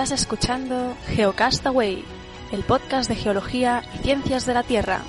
Estás escuchando Geocastaway, el podcast de geología y ciencias de la Tierra.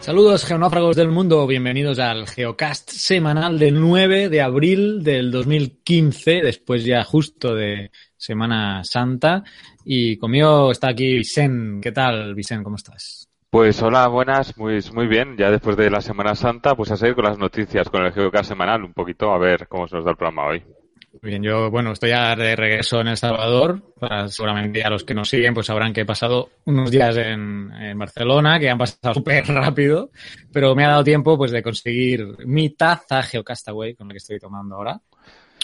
Saludos geonáfragos del mundo, bienvenidos al Geocast semanal del 9 de abril del 2015, después ya justo de Semana Santa. Y conmigo está aquí Vicen. ¿Qué tal, Vicen? ¿Cómo estás? Pues hola, buenas, muy, muy bien. Ya después de la Semana Santa, pues a seguir con las noticias, con el Geocast semanal, un poquito, a ver cómo se nos da el programa hoy. Bien, yo, bueno, estoy ya de regreso en El Salvador. Para, seguramente a los que nos siguen, pues sabrán que he pasado unos días en, en Barcelona, que han pasado súper rápido, pero me ha dado tiempo, pues, de conseguir mi taza Geocastaway, con la que estoy tomando ahora,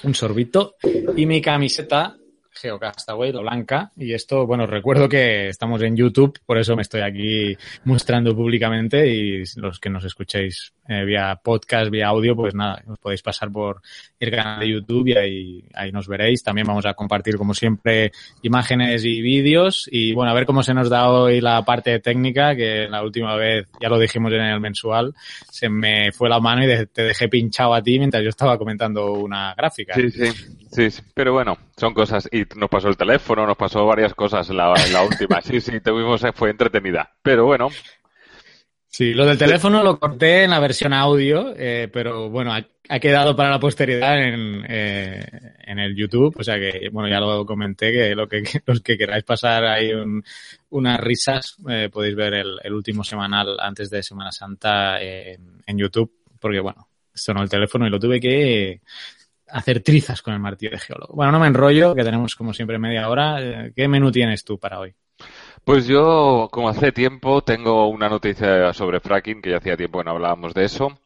un sorbito, y mi camiseta Geocastaway, la blanca. Y esto, bueno, recuerdo que estamos en YouTube, por eso me estoy aquí mostrando públicamente y los que nos escuchéis eh, vía podcast, vía audio, pues nada, os podéis pasar por el canal de YouTube y ahí, ahí nos veréis. También vamos a compartir, como siempre, imágenes y vídeos. Y bueno, a ver cómo se nos da hoy la parte técnica, que la última vez, ya lo dijimos en el mensual, se me fue la mano y te dejé pinchado a ti mientras yo estaba comentando una gráfica. Sí, sí, sí, sí. pero bueno, son cosas. Nos pasó el teléfono, nos pasó varias cosas en la, última. Sí, sí, tuvimos, fue entretenida. Pero bueno, Sí, lo del teléfono lo corté en la versión audio, eh, pero bueno, ha, quedado para la posteridad en, eh, en, el YouTube. O sea que, bueno, ya lo comenté, que, lo que los que queráis pasar ahí un, unas risas, eh, podéis ver el, último semanal antes de Semana Santa en, en, YouTube, porque bueno, sonó el teléfono y lo tuve que hacer trizas con el martillo de geólogo. Bueno, no me enrollo, que tenemos como siempre media hora. ¿Qué menú tienes tú para hoy? Pues yo, como hace tiempo, tengo una noticia sobre fracking, que ya hacía tiempo que no hablábamos de eso.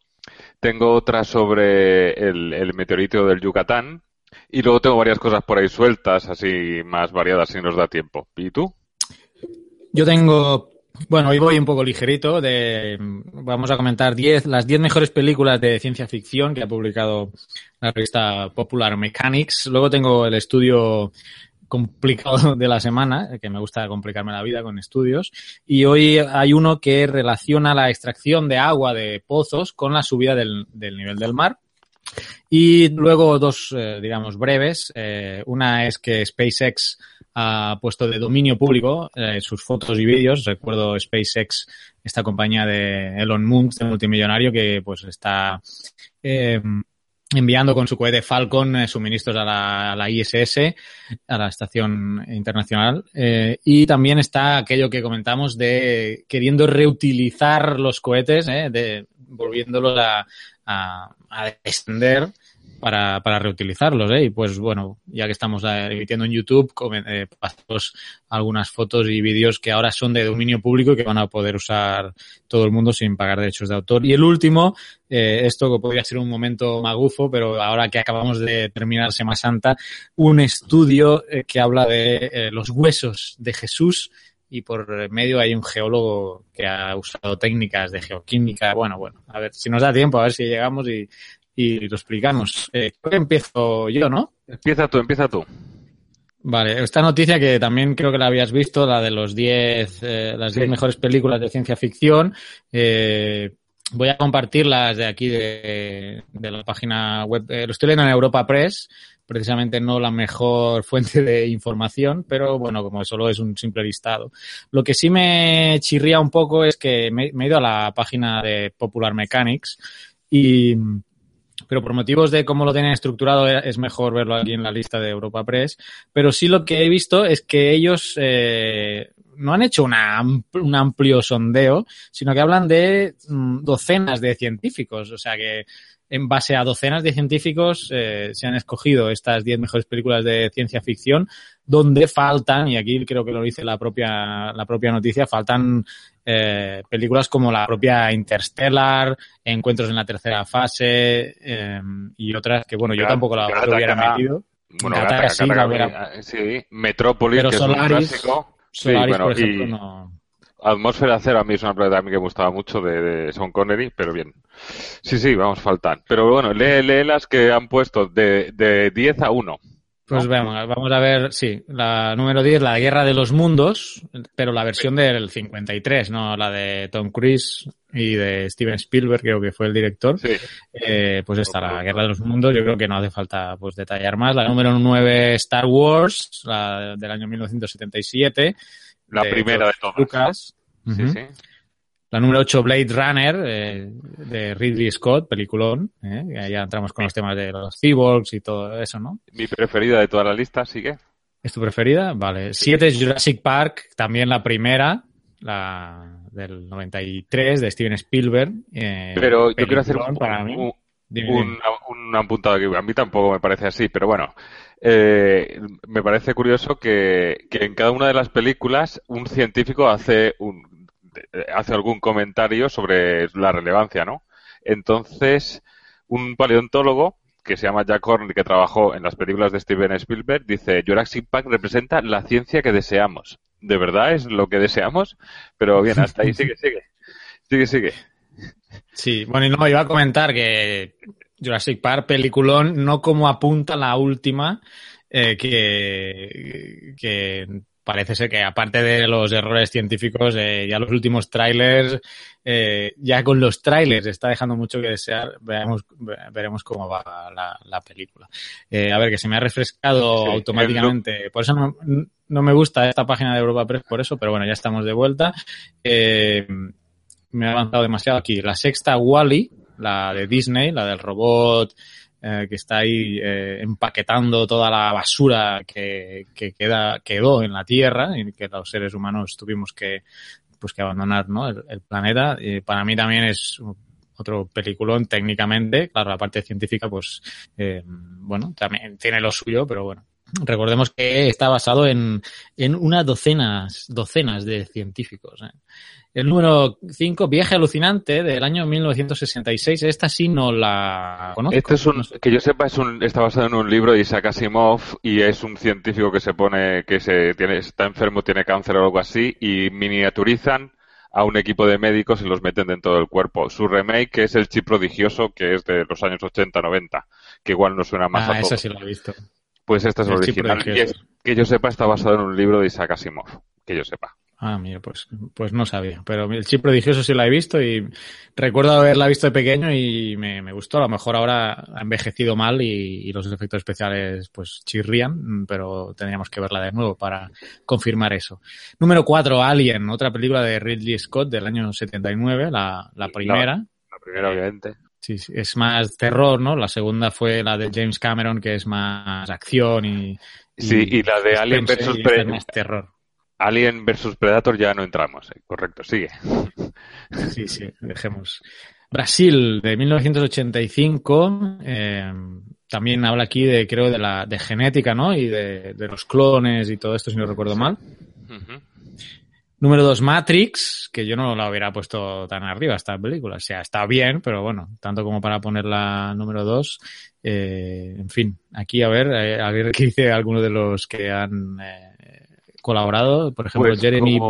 Tengo otra sobre el, el, meteorito del Yucatán. Y luego tengo varias cosas por ahí sueltas, así más variadas, si nos da tiempo. ¿Y tú? Yo tengo, bueno, hoy voy un poco ligerito. De, vamos a comentar diez, las 10 mejores películas de ciencia ficción que ha publicado la revista Popular Mechanics. Luego tengo el estudio complicado de la semana, que me gusta complicarme la vida con estudios. Y hoy hay uno que relaciona la extracción de agua de pozos con la subida del, del nivel del mar. Y luego dos, eh, digamos, breves. Eh, una es que SpaceX ha puesto de dominio público eh, sus fotos y vídeos. Recuerdo SpaceX, esta compañía de Elon Musk, de multimillonario, que pues está eh, enviando con su cohete Falcon eh, suministros a la, ISS, a la Estación Internacional. Y también está aquello que comentamos de queriendo reutilizar los cohetes, de, volviéndolos a, a, a extender para, reutilizarlos, ¿eh? Y pues bueno, ya que estamos emitiendo en YouTube, eh, pasamos algunas fotos y vídeos que ahora son de dominio público y que van a poder usar todo el mundo sin pagar derechos de autor. Y el último, eh, esto que podría ser un momento magufo, pero ahora que acabamos de terminar Semana Santa, un estudio eh, que habla de eh, los huesos de Jesús y por medio hay un geólogo que ha usado técnicas de geoquímica. Bueno, bueno, a ver si nos da tiempo, a ver si llegamos y, y lo explicamos. Eh, creo que empiezo yo, ¿no? Empieza tú, empieza tú. Vale, esta noticia que también creo que la habías visto, la de los 10, eh, las 10 sí. mejores películas de ciencia ficción. Eh, voy a compartirlas de aquí de, de la página web. Eh, lo estoy leyendo en Europa Press, precisamente no la mejor fuente de información, pero bueno, como solo es un simple listado. Lo que sí me chirría un poco es que me, me he ido a la página de Popular Mechanics y pero por motivos de cómo lo tienen estructurado es mejor verlo aquí en la lista de Europa Press. Pero sí lo que he visto es que ellos eh, no han hecho una, un amplio sondeo, sino que hablan de mm, docenas de científicos. O sea que en base a docenas de científicos eh, se han escogido estas 10 mejores películas de ciencia ficción, donde faltan, y aquí creo que lo dice la propia, la propia noticia, faltan eh, películas como la propia Interstellar, Encuentros en la tercera fase eh, y otras que, bueno, yo tampoco la, hubiera metido. Bueno, sí, hubiera... sí, Metrópolis, que Solaris, es un clásico. Solaris, sí, bueno, por ejemplo, y... no... Atmósfera Cero a mí es una película que me gustaba mucho de, de Sean Connery, pero bien. Sí, sí, vamos, faltan. Pero bueno, lee, lee las que han puesto de, de 10 a 1. Pues vamos, vamos a ver, sí, la número 10, la Guerra de los Mundos, pero la versión del 53, no la de Tom Cruise y de Steven Spielberg, creo que fue el director. Sí. Eh, pues esta, la Guerra de los Mundos, yo creo que no hace falta pues detallar más. La número 9, Star Wars, la del año 1977. La primera de todas. Lucas. Sí, sí. La número 8, Blade Runner, eh, de Ridley Scott, peliculón. Eh, ya entramos con los temas de los cyborgs y todo eso, ¿no? Mi preferida de toda la lista sigue. ¿Es tu preferida? Vale. Siete es Jurassic Park, también la primera, la del 93 de Steven Spielberg. eh, Pero yo quiero hacer un, para mí. un, un apuntado que a mí tampoco me parece así, pero bueno, eh, me parece curioso que, que en cada una de las películas un científico hace un hace algún comentario sobre la relevancia, ¿no? Entonces, un paleontólogo que se llama Jack Horner, que trabajó en las películas de Steven Spielberg, dice Jurassic Park representa la ciencia que deseamos. ¿De verdad es lo que deseamos? Pero bien, hasta ahí sigue, sigue. Sigue, sigue. Sí, bueno, y no, iba a comentar que Jurassic Park, peliculón, no como apunta la última, eh, que, que parece ser que aparte de los errores científicos, eh, ya los últimos trailers, eh, ya con los trailers está dejando mucho que desear. Veamos, ve- veremos cómo va la, la película. Eh, a ver, que se me ha refrescado Sí, automáticamente. Por eso no, no me gusta esta página de Europa Press, por eso, pero bueno, ya estamos de vuelta. Eh, me ha avanzado demasiado aquí. La sexta, Wally, la de Disney, la del robot eh, que está ahí eh, empaquetando toda la basura que, que queda, quedó en la Tierra y que los seres humanos tuvimos que, pues, que abandonar ¿no? el, planeta. Y para mí también es otro peliculón técnicamente. Claro, la parte científica, pues, eh, bueno, también tiene lo suyo, pero bueno. Recordemos que está basado en, en unas docenas, docenas de científicos. ¿eh? El número 5, Viaje alucinante, del año 1966. Esta sí no la conozco. Este es un, que yo sepa, es un, está basado en un libro de Isaac Asimov y es un científico que se pone, que se tiene, está enfermo, tiene cáncer o algo así y miniaturizan a un equipo de médicos y los meten dentro del cuerpo. Su remake es El Chip Prodigioso, que es de los años 80-90, que igual no suena más Ah, a esa sí la he visto. Pues este es el original. Y Prodigioso. es- que yo sepa, está basado en un libro de Isaac Asimov. Que yo sepa. Ah, mira, pues, pues no sabía. Pero el chip prodigioso sí la he visto y recuerdo haberla visto de pequeño y me, me gustó. A lo mejor ahora ha envejecido mal y, y los efectos especiales pues chirrían, pero tendríamos que verla de nuevo para confirmar eso. Número 4, Alien, otra película de Ridley Scott del año 79, la, la primera. La primera, obviamente. Sí, sí, es más terror, ¿no? La segunda fue la de James Cameron, que es más acción y... Sí, y la de Alien versus y esta es Pre- más terror. Alien versus Predator ya no entramos. eh. Correcto, sigue. Sí, sí, dejemos. Brasil, de 1985, eh, también habla aquí de, creo, de la de genética, ¿no? Y de, de los clones y todo esto, si no recuerdo mal. Número dos, Matrix, que yo no la hubiera puesto tan arriba esta película. O sea, está bien, pero bueno, tanto como para ponerla número dos. Eh, en fin, aquí a ver, eh, a ver qué dice alguno de los que han eh, colaborado. Por ejemplo, Pues, Jeremy como-.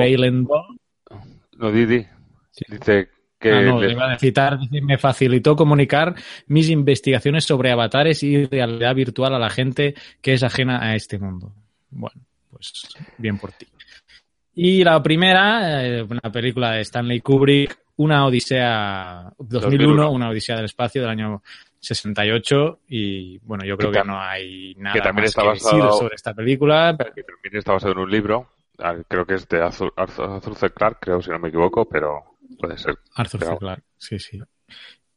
No, Didi. Sí. Dice que Ah, no, le- le iba a citar, dice, me facilitó comunicar mis investigaciones sobre avatares y realidad virtual a la gente que es ajena a este mundo. Bueno, pues bien por ti. Y la primera, eh, una película de Stanley Kubrick, una odisea 2001, 2001. una odisea del espacio del año 68 y bueno, yo creo Que no hay nada que también más está que basado- decir sobre esta película, pero que también está basado en un libro. ah, Creo que es de Arthur, Arthur, C. Clarke, creo, si no me equivoco, pero puede ser. Arthur C. Clarke, sí, sí.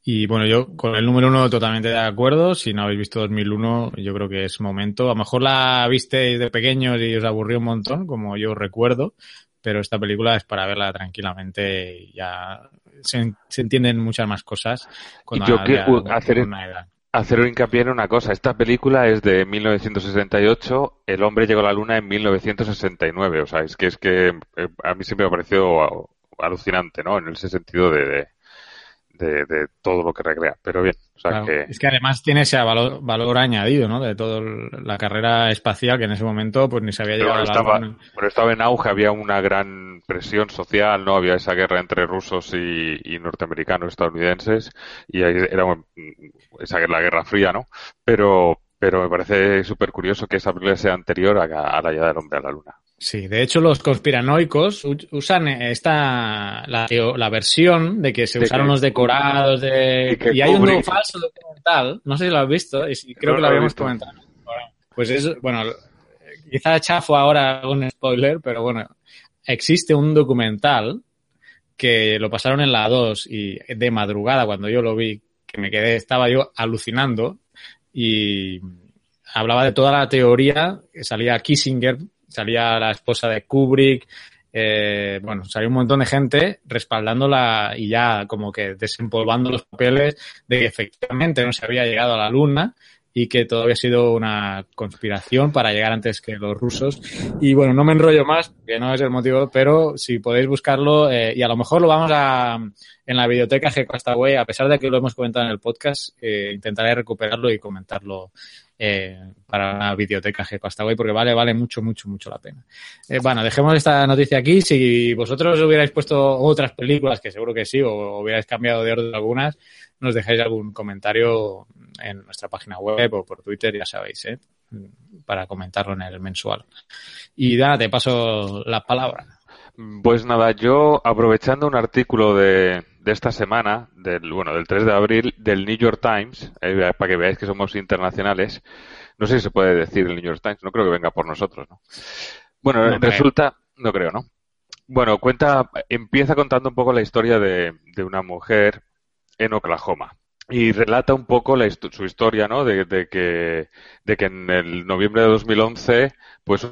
Y bueno, yo con el número uno totalmente de acuerdo. Si no habéis visto 2001, yo creo que es momento. A lo mejor la visteis de pequeños y os aburrió un montón, como yo recuerdo, pero esta película es para verla tranquilamente y ya se, se entienden muchas más cosas cuando yo ya- quiero hacer- con una edad. Hacer hincapié en una cosa. Esta película es de 1968. El hombre llegó a la luna en 1969. O sea, es que es que eh, a mí siempre me ha parecido alucinante, ¿no? En ese sentido de, de, de- de todo lo que recrea. Pero bien, o sea Claro. que... Es que además tiene ese valor, valor añadido, ¿no? De toda la carrera espacial que en ese momento pues ni se había Pero llegado bueno, a la estaba, bueno, estaba en auge, había una gran presión social, ¿no? Había esa guerra entre rusos y, y norteamericanos, estadounidenses, y ahí era esa la Guerra Fría, ¿no? Pero, pero me parece súper curioso que esa película sea anterior a, a la llegada del hombre a la luna. Sí, de hecho los conspiranoicos usan esta la, la versión de que se De usaron que- los decorados de y hay un falso documental, no sé si lo has visto, y creo No que lo habíamos visto. comentado. Pues es, bueno, quizá chafo ahora un spoiler, pero bueno, existe un documental que lo pasaron en la 2 y de madrugada cuando yo lo vi, que me quedé, estaba yo alucinando y hablaba de toda la teoría, que salía Kissinger, salía la esposa de Kubrick, eh, bueno, salió un montón de gente respaldándola y ya como que desempolvando los papeles de que efectivamente no se había llegado a la luna y que todo había sido una conspiración para llegar antes que los rusos. Y bueno, no me enrollo más, que no es el motivo, pero si podéis buscarlo, eh, y a lo mejor lo vamos a, en la biblioteca G-Castaway, a pesar de que lo hemos comentado en el podcast, eh, intentaré recuperarlo y comentarlo eh, para la biblioteca G-Castaway, porque vale, vale mucho, mucho, mucho la pena. Eh, bueno, dejemos esta noticia aquí. Si vosotros hubierais puesto otras películas, que seguro que sí, o hubierais cambiado de orden algunas, nos dejáis algún comentario en nuestra página web o por Twitter, ya sabéis, ¿eh? para comentarlo en el mensual. Y Dana, te paso la palabra. Pues nada, yo aprovechando un artículo de, de esta semana, del, bueno, del 3 de abril, del New York Times, eh, para que veáis que somos internacionales, no sé si se puede decir el New York Times, no creo que venga por nosotros, ¿no? Bueno, No creo. resulta, no creo, ¿no? Bueno, cuenta, empieza contando un poco la historia de, de una mujer en Oklahoma y relata un poco la su historia, ¿no? De, de que, de que en el noviembre de 2011, pues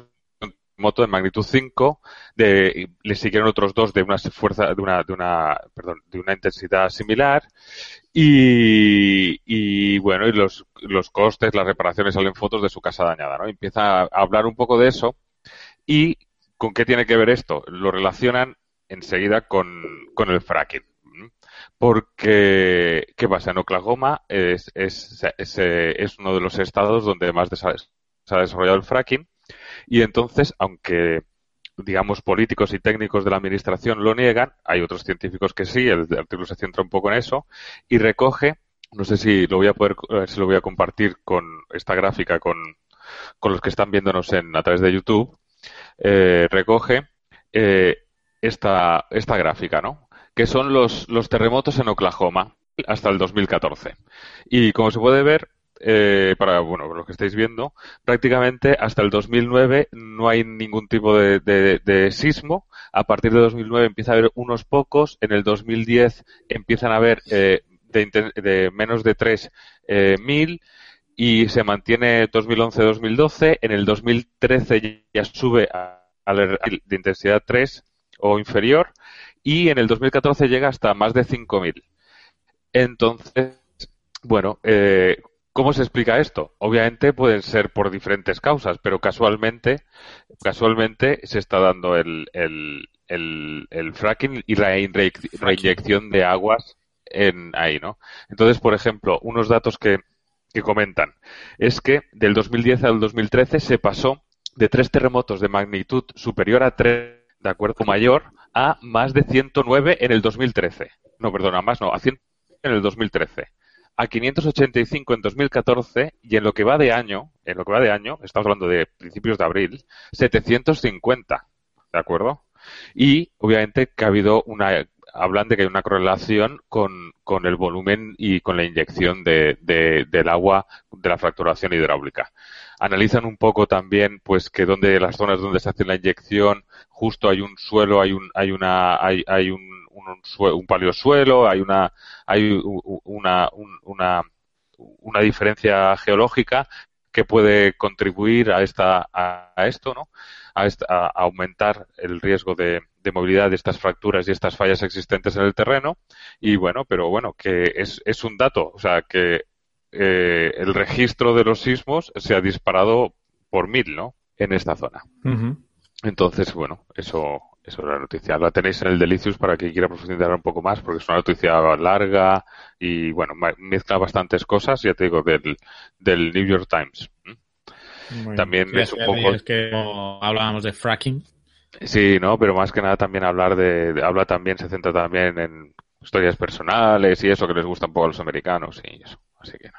moto de magnitud 5, de, le siguieron otros dos de una fuerza, de una, de una, perdón, de una intensidad similar y, y bueno, y los, los costes, las reparaciones salen fotos de su casa dañada, ¿no? Empieza a hablar un poco de eso y ¿con qué tiene que ver esto? Lo relacionan enseguida con, con el fracking. Porque, ¿qué pasa? En Oklahoma es, es, es, eh, es uno de los estados donde más se ha desarrollado el fracking y entonces, aunque digamos políticos y técnicos de la administración lo niegan, hay otros científicos que sí, el artículo se centra un poco en eso y recoge, no sé si lo voy a poder, si lo voy a compartir con esta gráfica con, con los que están viéndonos en, a través de YouTube, eh, recoge eh, esta, esta gráfica, ¿no? Que son los, los terremotos en Oklahoma hasta el 2014. Y como se puede ver, eh, para bueno, los que estáis viendo, prácticamente hasta el 2009 no hay ningún tipo de, sismo. A partir de 2009 empieza a haber unos pocos. En el 2010 empiezan a haber eh, de, menos de 3.000 y se mantiene 2011-2012. En el 2013 ya sube a, la de intensidad 3 o inferior y en el 2014 llega hasta más de 5.000. Entonces, bueno, eh, ¿cómo se explica esto? Obviamente pueden ser por diferentes causas, pero casualmente, casualmente se está dando el, el, el, el fracking y la reinyección de aguas en ahí, ¿no? Entonces, por ejemplo, unos datos que, que comentan es que del 2010 al 2013 se pasó de tres terremotos de magnitud superior a 3, de acuerdo, mayor, a más de 109 en el 2013. No, perdona, más no, a 100 en el 2013. A 585 en 2014 y en lo que va de año, en lo que va de año, estamos hablando de principios de abril, 750. ¿De acuerdo? Y obviamente que ha habido una, hablan de que hay una correlación con, con el volumen y con la inyección de, de- del agua de la fracturación hidráulica. Analizan un poco también, pues, que donde las zonas donde se hace la inyección, justo hay un suelo, hay un, hay una, hay, hay un, un, un, sue- un paleosuelo, hay una, hay una, un- una, una diferencia geológica que puede contribuir a esta, a, esto, ¿no? A, esta- a aumentar el riesgo de, de movilidad de estas fracturas y estas fallas existentes en el terreno. Y bueno, pero bueno, que es, es un dato, o sea, que eh, el registro de los sismos se ha disparado por mil, ¿no? En esta zona. Entonces, bueno, eso es la noticia. La tenéis en el Delicious para quien quiera profundizar un poco más, porque es una noticia larga y, bueno, mezcla bastantes cosas, ya te digo, del, del New York Times. ¿Mm? También es un que- poco- es que hablábamos de fracking. Sí, ¿no? Pero más que nada también hablar de, de- habla también, se centra también en historias personales y eso que les gusta un poco a los americanos y eso. Así que no.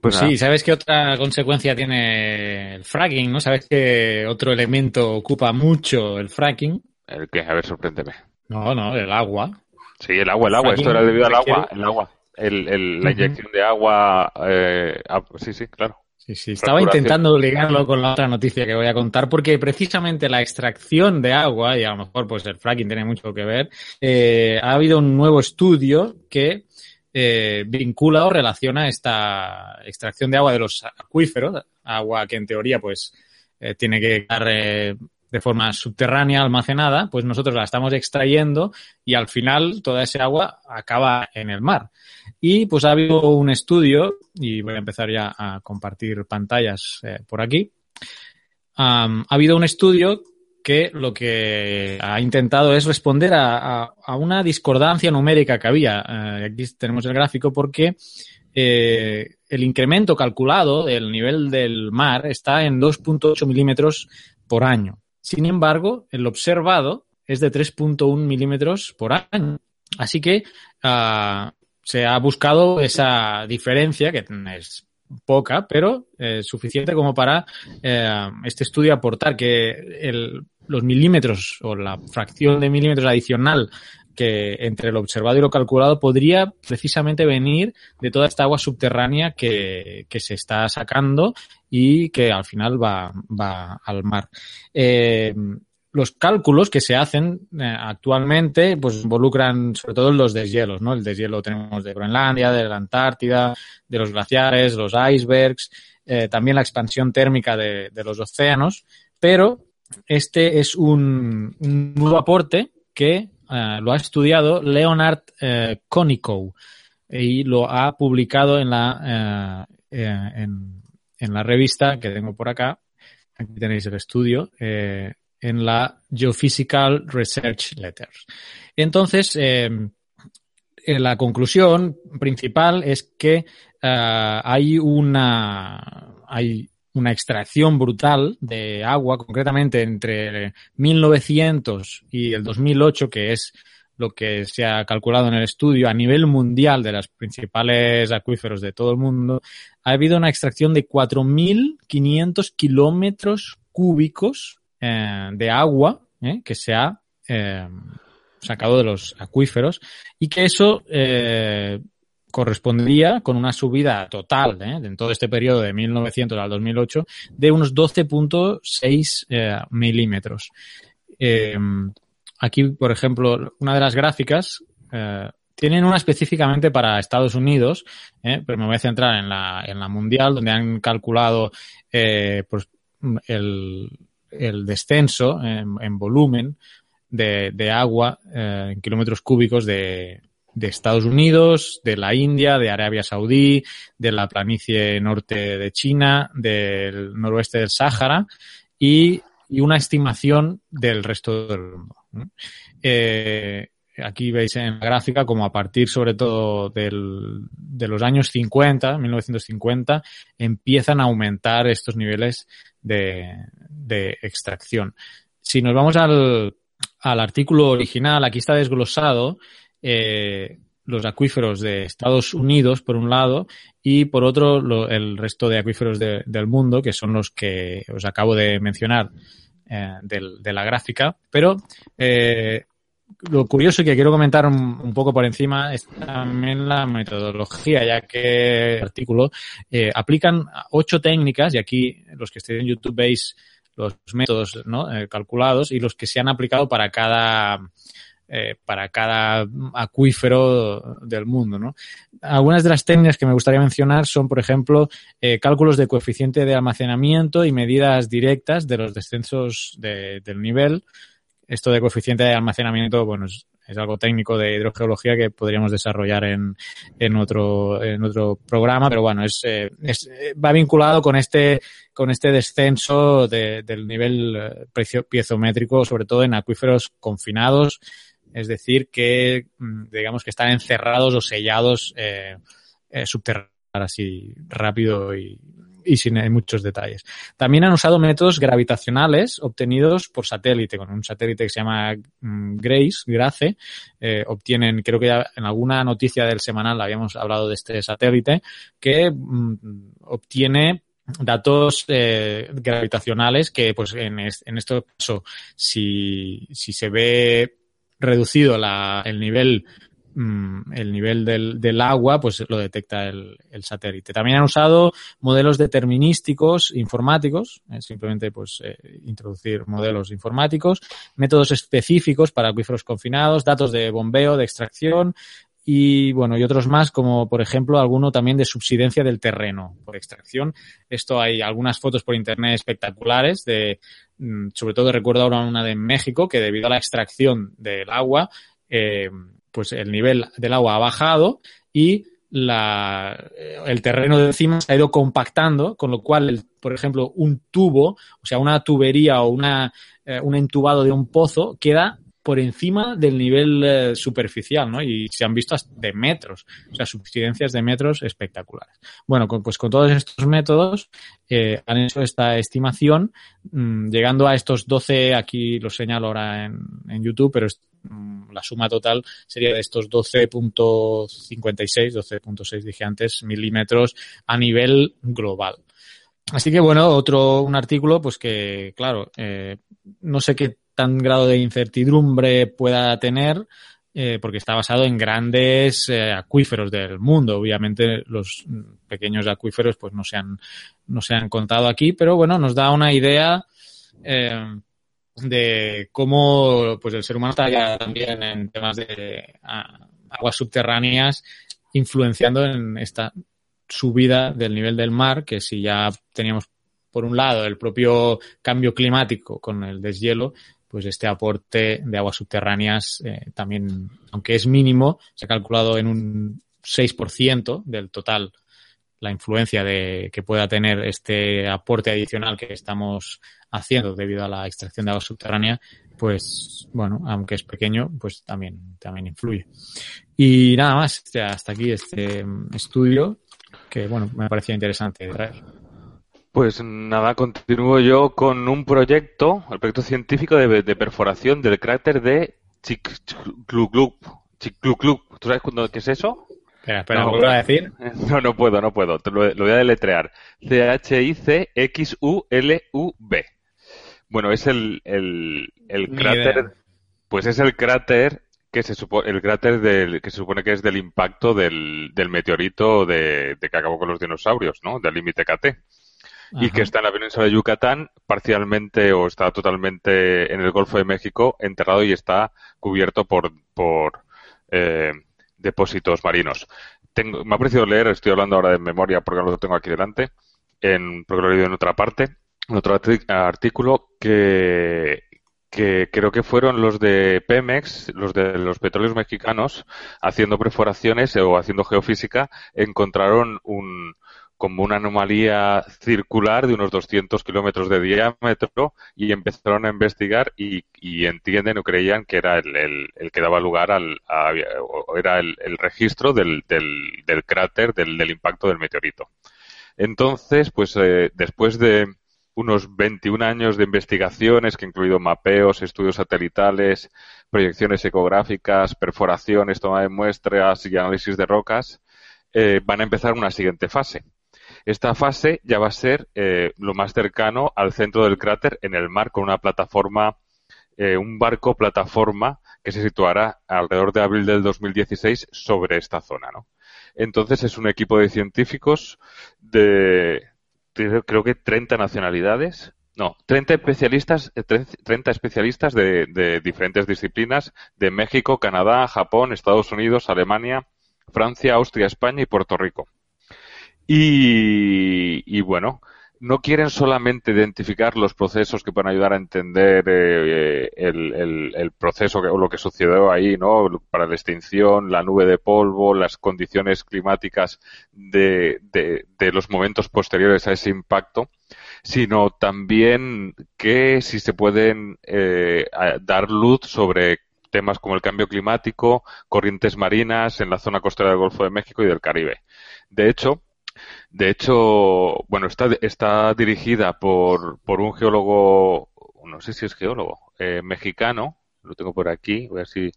Pues sí, ¿sabes qué otra consecuencia tiene el fracking? ¿No? ¿Sabes qué otro elemento ocupa mucho el fracking? El que, a ver, sorpréndeme. No, no, el agua. Sí, el agua, el agua. Esto era debido al agua, el agua. El, la inyección de agua. Eh, sí, sí, claro. Sí, sí, estaba intentando ligarlo con la otra noticia que voy a contar, porque precisamente la extracción de agua, y a lo mejor pues el fracking tiene mucho que ver, eh, ha habido un nuevo estudio que eh, vincula o relaciona esta extracción de agua de los acuíferos, agua que en teoría pues eh, tiene que estar de forma subterránea almacenada, pues nosotros la estamos extrayendo y al final toda ese agua acaba en el mar. Y pues ha habido un estudio, y voy a empezar ya a compartir pantallas eh, por aquí. ha habido un estudio que lo que ha intentado es responder a, una discordancia numérica que había. Eh, aquí tenemos el gráfico porque eh, el incremento calculado del nivel del mar está en 2.8 milímetros por año. Sin embargo, el observado es de 3.1 milímetros por año. Así que ah, se ha buscado esa diferencia, que es poca, pero eh, suficiente como para eh, este estudio aportar que el, los milímetros o la fracción de milímetros adicional que entre lo observado y lo calculado podría precisamente venir de toda esta agua subterránea que, se está sacando y que al final va, va al mar. Eh, los cálculos que se hacen eh, actualmente pues involucran sobre todo los deshielos, ¿no? El deshielo tenemos de Groenlandia, de la Antártida, de los glaciares, los icebergs, eh, también la expansión térmica de, los océanos, pero este es un, nuevo aporte que eh, lo ha estudiado Leonard eh, y lo ha publicado en la, en, en, la revista que tengo por acá. Aquí tenéis el estudio en la Geophysical Research Letters. Entonces, eh, la conclusión principal es que eh, hay una hay una extracción brutal de agua, concretamente entre 1900 y el 2008, que es lo que se ha calculado en el estudio a nivel mundial de los principales acuíferos de todo el mundo, ha habido una extracción de 4.500 kilómetros cúbicos eh, de agua eh, que se ha eh, sacado de los acuíferos y que eso correspondería con una subida total en todo este periodo de 1900 al 2008 de unos 12.6 milímetros. aquí, por ejemplo, una de las gráficas tienen una específicamente para Estados Unidos, pero me voy a centrar en la, en la mundial, donde han calculado pues, el, el descenso en, volumen de, agua eh, en kilómetros cúbicos de, Estados Unidos, de la India, de Arabia Saudí, de la planicie norte de China, del noroeste del Sáhara y, una estimación del resto del mundo. Eh, aquí veis en la gráfica como a partir sobre todo del, de los años 50, 1950, empiezan a aumentar estos niveles de, de extracción. Si nos vamos al, al artículo original, aquí está desglosado eh, los acuíferos de Estados Unidos, por un lado, y por otro el resto de acuíferos del mundo, que son los que os acabo de mencionar eh, de la gráfica. Pero eh, lo curioso que quiero comentar un, poco por encima es también la metodología, ya que el artículo eh, aplican ocho técnicas, y aquí los que estén en YouTube veis los métodos ¿no? Eh, calculados y los que se han aplicado para cada eh, para cada acuífero del mundo. ¿no? Algunas de las técnicas que me gustaría mencionar son, por ejemplo, cálculos de coeficiente de almacenamiento y medidas directas de los descensos de, del nivel. Esto de coeficiente de almacenamiento, bueno, es, algo técnico de hidrogeología que podríamos desarrollar en, en, otro, en otro programa, pero bueno, es, eh, es va vinculado con este, con este descenso de, del nivel eh, piezométrico, sobre todo en acuíferos confinados, es decir, que mm, digamos que están encerrados o sellados eh, eh, subterráneos así rápido y, y sin muchos detalles. También han usado métodos gravitacionales obtenidos por satélite, con un satélite que se llama mm, Grace, Grace. Eh, obtienen, creo que ya en alguna noticia del semanal habíamos hablado de este satélite, que mm, obtiene datos eh, gravitacionales que, pues, en, en este caso, si, si se ve reducido la, el nivel Mm, el nivel del, del, agua, pues lo detecta el, el, satélite. También han usado modelos determinísticos informáticos, eh, simplemente pues eh, introducir modelos informáticos, métodos específicos para acuíferos confinados, datos de bombeo, de extracción y bueno, y otros más como por ejemplo alguno también de subsidencia del terreno por extracción. Esto hay algunas fotos por internet espectaculares de mm, sobre todo recuerdo ahora una de México que debido a la extracción del agua eh, pues el nivel del agua ha bajado y la, el terreno de encima se ha ido compactando, con lo cual, por ejemplo, un tubo, o sea, una tubería o una, eh, un entubado de un pozo queda por encima del nivel eh, superficial, ¿no? Y se han visto de metros, o sea, subsidencias de metros espectaculares. Bueno, pues con todos estos métodos eh, han hecho esta estimación, mmm, llegando a estos 12, aquí lo señalo ahora en, YouTube, pero mmm, la suma total sería de estos 12.56, 12.6 dije antes, milímetros a nivel global. Así que bueno, otro, un artículo, pues que, claro, eh, no sé qué tan grado de incertidumbre pueda tener, eh, porque está basado en grandes eh, acuíferos del mundo. Obviamente los pequeños acuíferos pues no se han, no se han contado aquí, pero bueno, nos da una idea eh, de cómo pues el ser humano está ya también en temas de aguas subterráneas influenciando en esta subida del nivel del mar, que si ya teníamos por un lado el propio cambio climático con el deshielo, pues este aporte de aguas subterráneas eh, también, aunque es mínimo, se ha calculado en un 6% del total la influencia de que pueda tener este aporte adicional que estamos haciendo debido a la extracción de agua subterránea, pues bueno, aunque es pequeño, pues también, también influye. Y nada más, hasta aquí este estudio que bueno, me parecía interesante traer. Pues nada, continúo yo con un proyecto, el proyecto científico de, de perforación del cráter de. Chicxulub. ¿Tú sabes cuándo, qué es eso? Espera, espera, no, ¿lo a decir? No, no puedo, no puedo. Te lo, lo voy a deletrear. C-H-I-C-X-U-L-U-B. Bueno, es el, el, el cráter. Pues es el cráter que se supone, el cráter del, que se supone que es del impacto del, del meteorito de, de que acabó con los dinosaurios, ¿no? Del límite KT y que está en la península de Yucatán, parcialmente o está totalmente en el Golfo de México, enterrado y está cubierto por, por eh, depósitos marinos. Tengo, me ha parecido leer, estoy hablando ahora de memoria porque no lo tengo aquí delante, en, porque lo he leído en otra parte, en otro artículo, que, que creo que fueron los de Pemex, los de los petróleos mexicanos, haciendo perforaciones o haciendo geofísica, encontraron un, como una anomalía circular de unos 200 kilómetros de diámetro y empezaron a investigar y, entienden o creían que era el, el, que daba lugar al a, era el, registro del, del, cráter del, impacto del meteorito. Entonces, pues eh, después de unos 21 años de investigaciones que incluido mapeos, estudios satelitales, proyecciones ecográficas, perforaciones, toma de muestras y análisis de rocas, eh, van a empezar una siguiente fase esta fase ya va a ser eh, lo más cercano al centro del cráter en el mar con una plataforma, eh, un barco plataforma que se situará alrededor de abril del 2016 sobre esta zona, ¿no? Entonces es un equipo de científicos de, creo que 30 nacionalidades, no, 30 especialistas, 30 especialistas de, de, diferentes disciplinas de México, Canadá, Japón, Estados Unidos, Alemania, Francia, Austria, España y Puerto Rico. Y, y, bueno, no quieren solamente identificar los procesos que pueden ayudar a entender eh, el, el, el, proceso que, o lo que sucedió ahí, ¿no? Para la extinción, la nube de polvo, las condiciones climáticas de, de, de los momentos posteriores a ese impacto, sino también que si se pueden eh, dar luz sobre temas como el cambio climático, corrientes marinas en la zona costera del Golfo de México y del Caribe. De hecho, De hecho, bueno, está, está dirigida por, por un geólogo, no sé si es geólogo, eh, mexicano, lo tengo por aquí, voy a ver si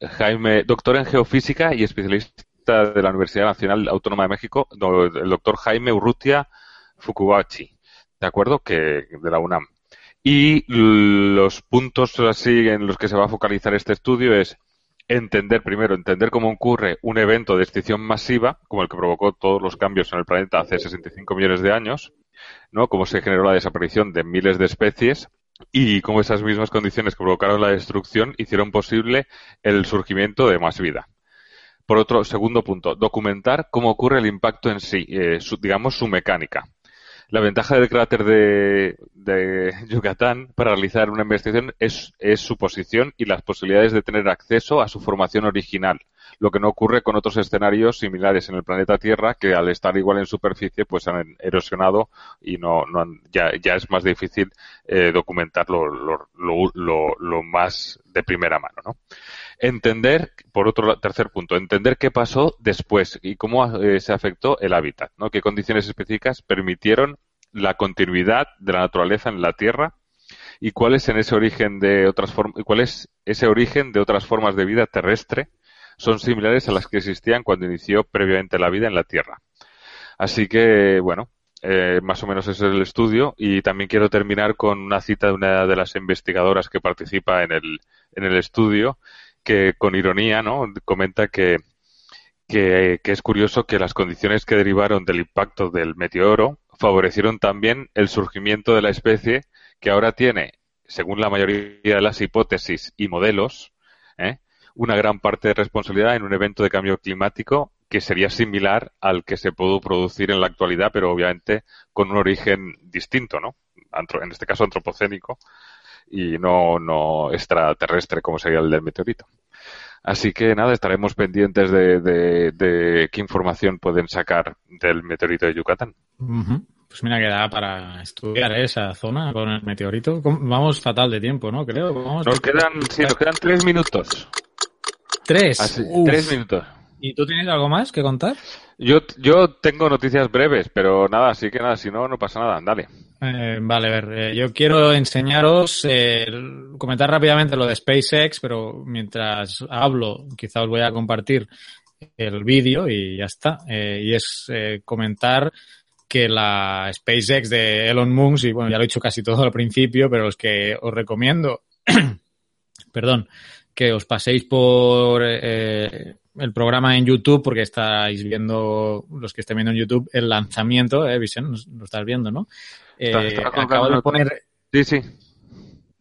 Jaime, doctor en geofísica y especialista de la Universidad Nacional Autónoma de México, el doctor Jaime Urrutia Fukubachi, ¿de acuerdo? Que de la UNAM. Y los puntos así en los que se va a focalizar este estudio es entender primero, entender cómo ocurre un evento de extinción masiva, como el que provocó todos los cambios en el planeta hace 65 millones de años, ¿no? Cómo se generó la desaparición de miles de especies y cómo esas mismas condiciones que provocaron la destrucción hicieron posible el surgimiento de más vida. Por otro, segundo punto, documentar cómo ocurre el impacto en sí, eh, digamos su mecánica. La ventaja del cráter de, Yucatán para realizar una investigación es, su posición y las posibilidades de tener acceso a su formación original, lo que no ocurre con otros escenarios similares en el planeta Tierra que al estar igual en superficie pues han erosionado y no, ya, es más difícil eh, documentar lo, más de primera mano. ¿no? Entender, por otro tercer punto, entender qué pasó después y cómo eh, se afectó el hábitat, ¿no? Qué condiciones específicas permitieron la continuidad de la naturaleza en la Tierra y cuál es en ese origen de otras cuál es ese origen de otras formas de vida terrestre son similares a las que existían cuando inició previamente la vida en la Tierra. Así que, bueno, eh, más o menos ese es el estudio y también quiero terminar con una cita de una de las investigadoras que participa en el, en el estudio que con ironía ¿no? comenta que, que, es curioso que las condiciones que derivaron del impacto del meteoro favorecieron también el surgimiento de la especie que ahora tiene, según la mayoría de las hipótesis y modelos, ¿eh? una gran parte de responsabilidad en un evento de cambio climático que sería similar al que se pudo producir en la actualidad, pero obviamente con un origen distinto, ¿no? En este caso antropocénico, y no, no extraterrestre como sería el del meteorito. Así que nada, estaremos pendientes de, de, qué información pueden sacar del meteorito de Yucatán. Pues mira, queda para estudiar esa zona con el meteorito. Vamos fatal de tiempo, ¿no? Creo. Nos quedan, sí, nos quedan tres minutos. ¿Tres? tres minutos. ¿Y tú tienes algo más que contar? Yo, yo tengo noticias breves, pero nada, así que nada, si no, no pasa nada, dale. Eh, vale, a ver, eh, yo quiero enseñaros, eh, comentar rápidamente lo de SpaceX, pero mientras hablo, quizá os voy a compartir el vídeo y ya está. y es comentar que la SpaceX de Elon Musk, y bueno, ya lo he dicho casi todo al principio, pero los que os recomiendo, perdón, que os paséis por el programa en YouTube, porque estáis viendo, los que estén viendo en YouTube, el lanzamiento, ¿eh, Vicente? Lo estás viendo, ¿no? Eh, acabo de poner... Sí, sí.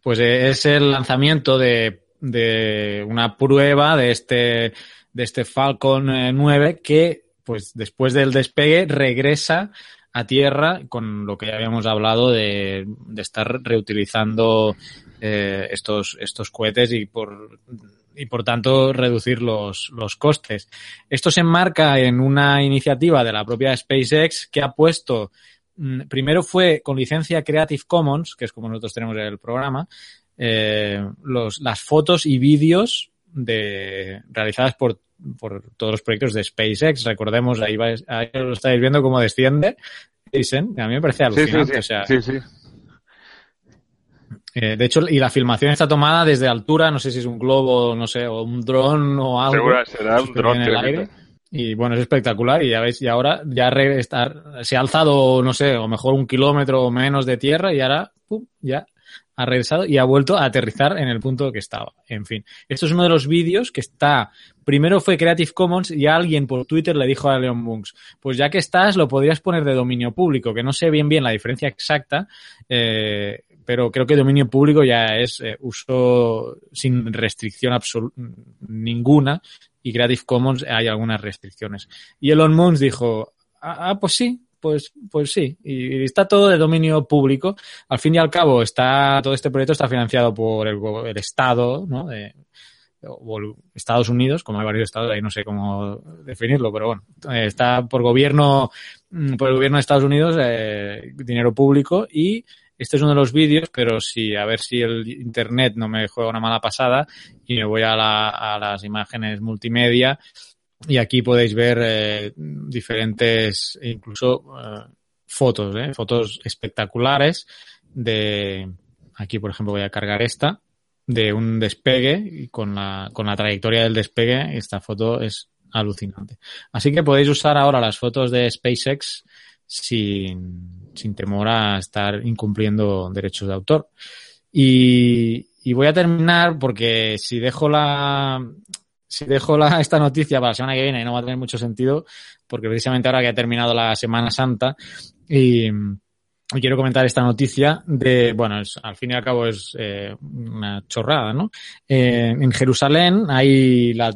Pues eh, es el lanzamiento de, de una prueba de este, de este Falcon 9 eh, que, pues después del despegue, regresa a tierra con lo que ya habíamos hablado de, de estar reutilizando eh, estos, estos cohetes y por y por tanto reducir los, los costes. Esto se enmarca en una iniciativa de la propia SpaceX que ha puesto, mm, primero fue con licencia Creative Commons, que es como nosotros tenemos el programa, eh, los, las fotos y vídeos de, realizadas por, por todos los proyectos de SpaceX. Recordemos, ahí, ahí lo estáis viendo cómo desciende. Dicen, a mí me parece alucinante. sí, sí. Eh, de hecho, y la filmación está tomada desde altura, no sé si es un globo, no sé, o un dron o algo. Seguro será un dron. En el aire. Y bueno, es espectacular y ya veis, y ahora ya se ha alzado, no sé, o mejor un kilómetro o menos de tierra y ahora, pum, ya ha regresado y ha vuelto a aterrizar en el punto que estaba. En fin, esto es uno de los vídeos que está, primero fue Creative Commons y alguien por Twitter le dijo a Leon Bunks, pues ya que estás, lo podrías poner de dominio público, que no sé bien bien la diferencia exacta, eh, pero creo que dominio público ya es eh, uso sin restricción ninguna y Creative Commons hay algunas restricciones. Y Elon Musk dijo, ah, ah, pues sí, pues, pues sí, y está todo de dominio público. Al fin y al cabo, está todo este proyecto está financiado por el, Estado, ¿no? De, o Estados Unidos, como hay varios estados, ahí no sé cómo definirlo, pero bueno, eh, está por gobierno, mm, por el gobierno de Estados Unidos, eh, dinero público y este es uno de los vídeos, pero sí, a ver si el internet no me juega una mala pasada y me voy a, la, a las imágenes multimedia. y aquí podéis ver eh, diferentes, incluso eh, fotos, ¿eh? fotos espectaculares de, aquí por ejemplo voy a cargar esta, de un despegue y con la, con la trayectoria del despegue, esta foto es alucinante. Así que podéis usar ahora las fotos de SpaceX sin, sin temor a estar incumpliendo derechos de autor. Y, voy a terminar porque si dejo la, si dejo la, esta noticia para la semana que viene no va a tener mucho sentido porque precisamente ahora que ha terminado la Semana Santa y, quiero comentar esta noticia de, bueno, al fin y al cabo es eh, una chorrada, ¿no? Eh, en Jerusalén hay la,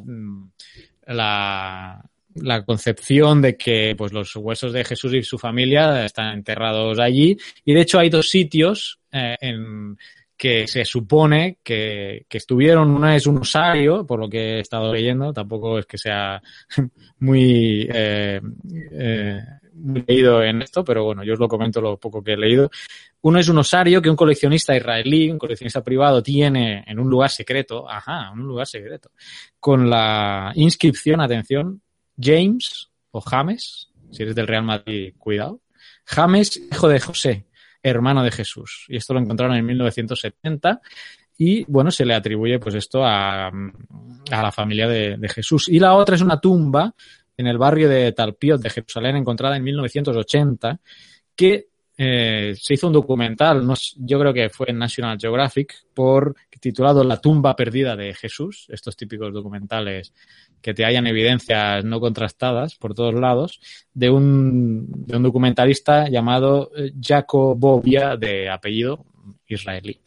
la, la concepción de que pues los huesos de Jesús y su familia están enterrados allí. Y de hecho hay dos sitios eh, en que se supone que, que, estuvieron, una es un osario, por lo que he estado leyendo, tampoco es que sea eh, eh, muy leído en esto, pero bueno, yo os lo comento lo poco que he leído. Uno es un osario que un coleccionista israelí, un coleccionista privado, tiene en un lugar secreto, ajá, un lugar secreto, con la inscripción, atención, James o James, si eres del Real Madrid, cuidado, James, hijo de José, hermano de Jesús. Y esto lo encontraron en 1970 y bueno, se le atribuye pues esto a, a la familia de, de, Jesús. Y la otra es una tumba en el barrio de Talpiot de Jerusalén encontrada en 1980 que eh, se hizo un documental, yo creo que fue en National Geographic, por titulado La tumba perdida de Jesús, estos típicos documentales que te hayan evidencias no contrastadas por todos lados, de un, de un documentalista llamado eh, Jacob Bobia, de apellido israelí.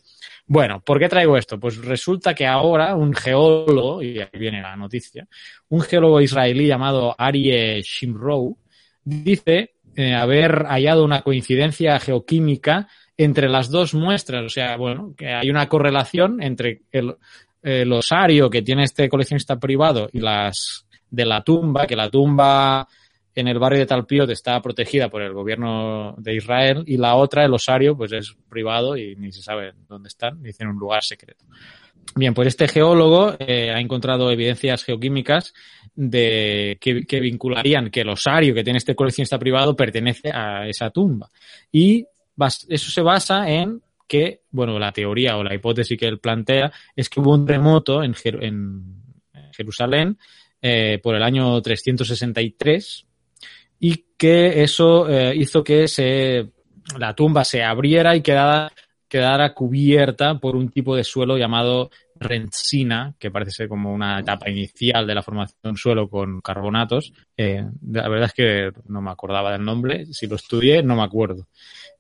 Bueno, ¿por qué traigo esto? Pues resulta que ahora un geólogo, y ahí viene la noticia, un geólogo israelí llamado Arie Shimrou, dice eh, haber hallado una coincidencia geoquímica entre las dos muestras. O sea, bueno, que hay una correlación entre el, el osario que tiene este coleccionista privado y las de la tumba, que la tumba en el barrio de Talpiot está protegida por el gobierno de Israel y la otra, el osario, pues es privado y ni se sabe dónde están, dice en un lugar secreto. Bien, pues este geólogo eh, ha encontrado evidencias geoquímicas de que, vincularían que el osario que tiene este coleccionista privado pertenece a esa tumba. Y eso se basa en que, bueno, la teoría o la hipótesis que él plantea es que hubo un remoto en, Jer en Jerusalén eh, por el año 363 y que eso eh, hizo que se, la tumba se abriera y quedara, quedara cubierta por un tipo de suelo llamado rentsina, que parece ser como una etapa inicial de la formación de un suelo con carbonatos. Eh, la verdad es que no me acordaba del nombre, si lo estudié no me acuerdo.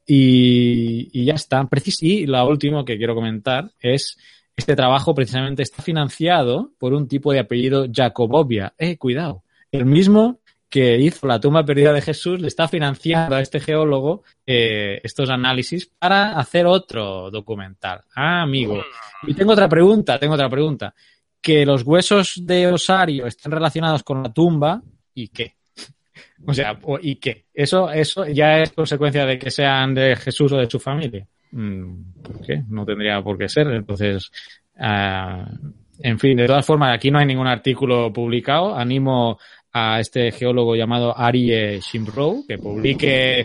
Y, ya está. Y la última que quiero comentar es este trabajo precisamente está financiado por un tipo de apellido Jacobovia. Eh, cuidado. El mismo que hizo la tumba perdida de Jesús le está financiando a este geólogo eh, estos análisis para hacer otro documental. Ah, amigo. Y tengo otra pregunta, tengo otra pregunta. Que los huesos de Osario estén relacionados con la tumba y qué. O sea, ¿y qué? Eso, eso ya es consecuencia de que sean de Jesús o de su familia. Mm, ¿Por qué? No tendría por qué ser. Entonces, uh, en fin, de todas formas, aquí no hay ningún artículo publicado. Animo a este geólogo llamado Arie Shimrow que publique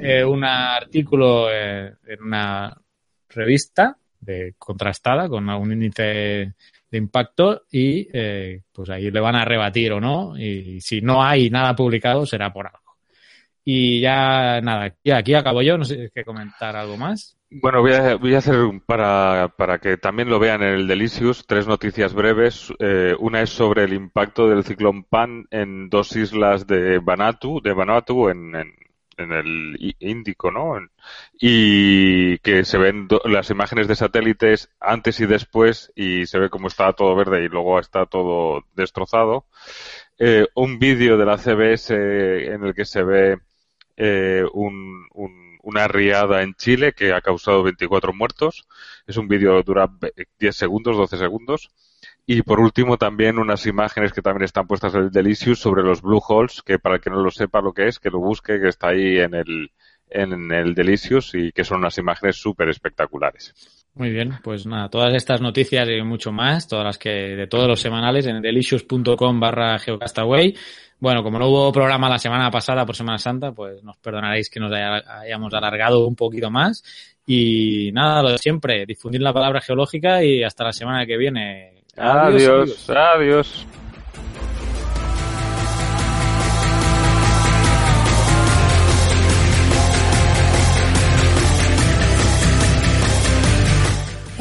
eh, un artículo eh, en una revista de contrastada con un índice de impacto y eh, pues ahí le van a rebatir o no y si no hay nada publicado será por algo. Y ya nada, aquí, aquí acabo yo, no sé si hay que comentar algo más. Bueno, voy a, voy a hacer para, para que también lo vean en el Delicious tres noticias breves. Eh, una es sobre el impacto del ciclón Pan en dos islas de Vanuatu, de Vanuatu en, en, el Índico, ¿no? Y que se ven las imágenes de satélites antes y después y se ve cómo está todo verde y luego está todo destrozado. Eh, un vídeo de la CBS en el que se ve eh, un, un, una riada en Chile que ha causado 24 muertos. Es un vídeo dura 10 segundos, 12 segundos. Y por último también unas imágenes que también están puestas en el Delicious sobre los Blue Holes, que para el que no lo sepa lo que es, que lo busque, que está ahí en el, en el Delicious y que son unas imágenes súper espectaculares. Muy bien, pues nada, todas estas noticias y mucho más, todas las que de todos los semanales en delicious.com barra geocastaway. Bueno, como no hubo programa la semana pasada por Semana Santa, pues nos perdonaréis que nos hayamos alargado un poquito más. Y nada, lo de siempre, difundir la palabra geológica y hasta la semana que viene. adiós. adiós.